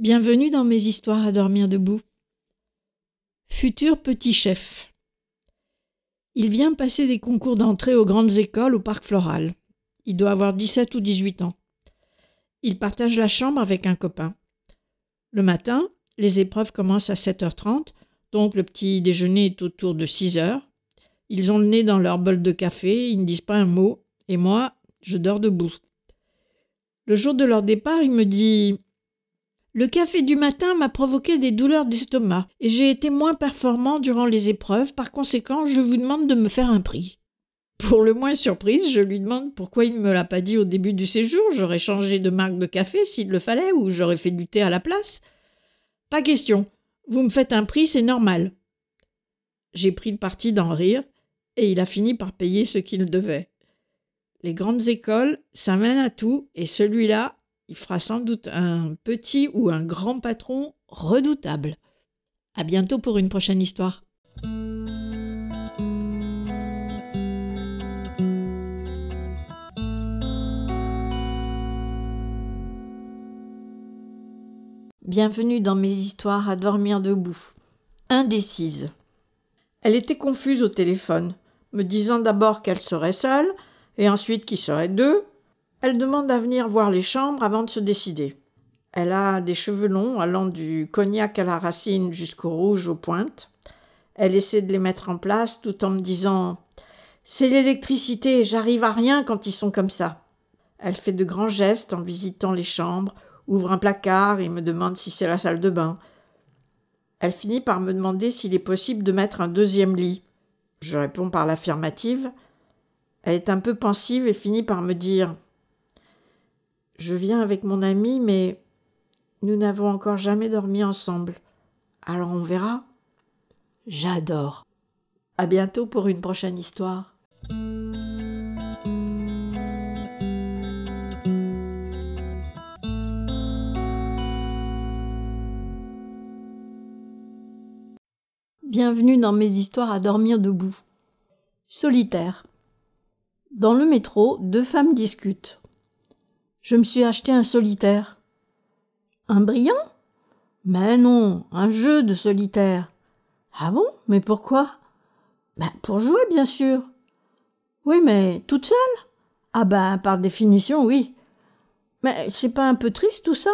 Bienvenue dans mes histoires à dormir debout. Futur petit chef. Il vient passer des concours d'entrée aux grandes écoles au parc floral. Il doit avoir 17 ou 18 ans. Il partage la chambre avec un copain. Le matin, les épreuves commencent à 7h30, donc le petit déjeuner est autour de 6h. Ils ont le nez dans leur bol de café, ils ne disent pas un mot, et moi, je dors debout. Le jour de leur départ, il me dit le café du matin m'a provoqué des douleurs d'estomac et j'ai été moins performant durant les épreuves, par conséquent, je vous demande de me faire un prix. Pour le moins surprise, je lui demande pourquoi il ne me l'a pas dit au début du séjour, j'aurais changé de marque de café s'il le fallait, ou j'aurais fait du thé à la place. Pas question. Vous me faites un prix, c'est normal. J'ai pris le parti d'en rire, et il a fini par payer ce qu'il devait. Les grandes écoles, ça mène à tout, et celui-là, il fera sans doute un petit ou un grand patron redoutable. À bientôt pour une prochaine histoire. Bienvenue dans mes histoires à dormir debout. Indécise. Elle était confuse au téléphone, me disant d'abord qu'elle serait seule, et ensuite qu'il serait deux, elle demande à venir voir les chambres avant de se décider. Elle a des cheveux longs allant du cognac à la racine jusqu'au rouge aux pointes. Elle essaie de les mettre en place tout en me disant C'est l'électricité, j'arrive à rien quand ils sont comme ça. Elle fait de grands gestes en visitant les chambres, ouvre un placard et me demande si c'est la salle de bain. Elle finit par me demander s'il est possible de mettre un deuxième lit. Je réponds par l'affirmative. Elle est un peu pensive et finit par me dire je viens avec mon ami, mais nous n'avons encore jamais dormi ensemble. Alors on verra. J'adore. À bientôt pour une prochaine histoire. Bienvenue dans mes histoires à dormir debout. Solitaire. Dans le métro, deux femmes discutent. Je me suis acheté un solitaire. Un brillant? Mais non, un jeu de solitaire. Ah bon? Mais pourquoi? Ben pour jouer, bien sûr. Oui, mais toute seule? Ah ben par définition, oui. Mais c'est pas un peu triste tout ça?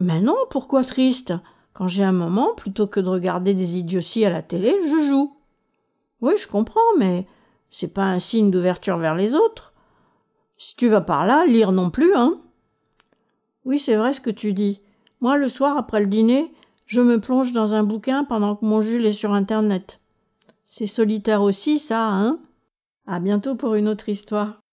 Mais non, pourquoi triste? Quand j'ai un moment, plutôt que de regarder des idioties à la télé, je joue. Oui, je comprends, mais c'est pas un signe d'ouverture vers les autres. Si tu vas par là, lire non plus, hein Oui, c'est vrai ce que tu dis. Moi, le soir, après le dîner, je me plonge dans un bouquin pendant que mon Jules est sur Internet. C'est solitaire aussi, ça, hein? À bientôt pour une autre histoire.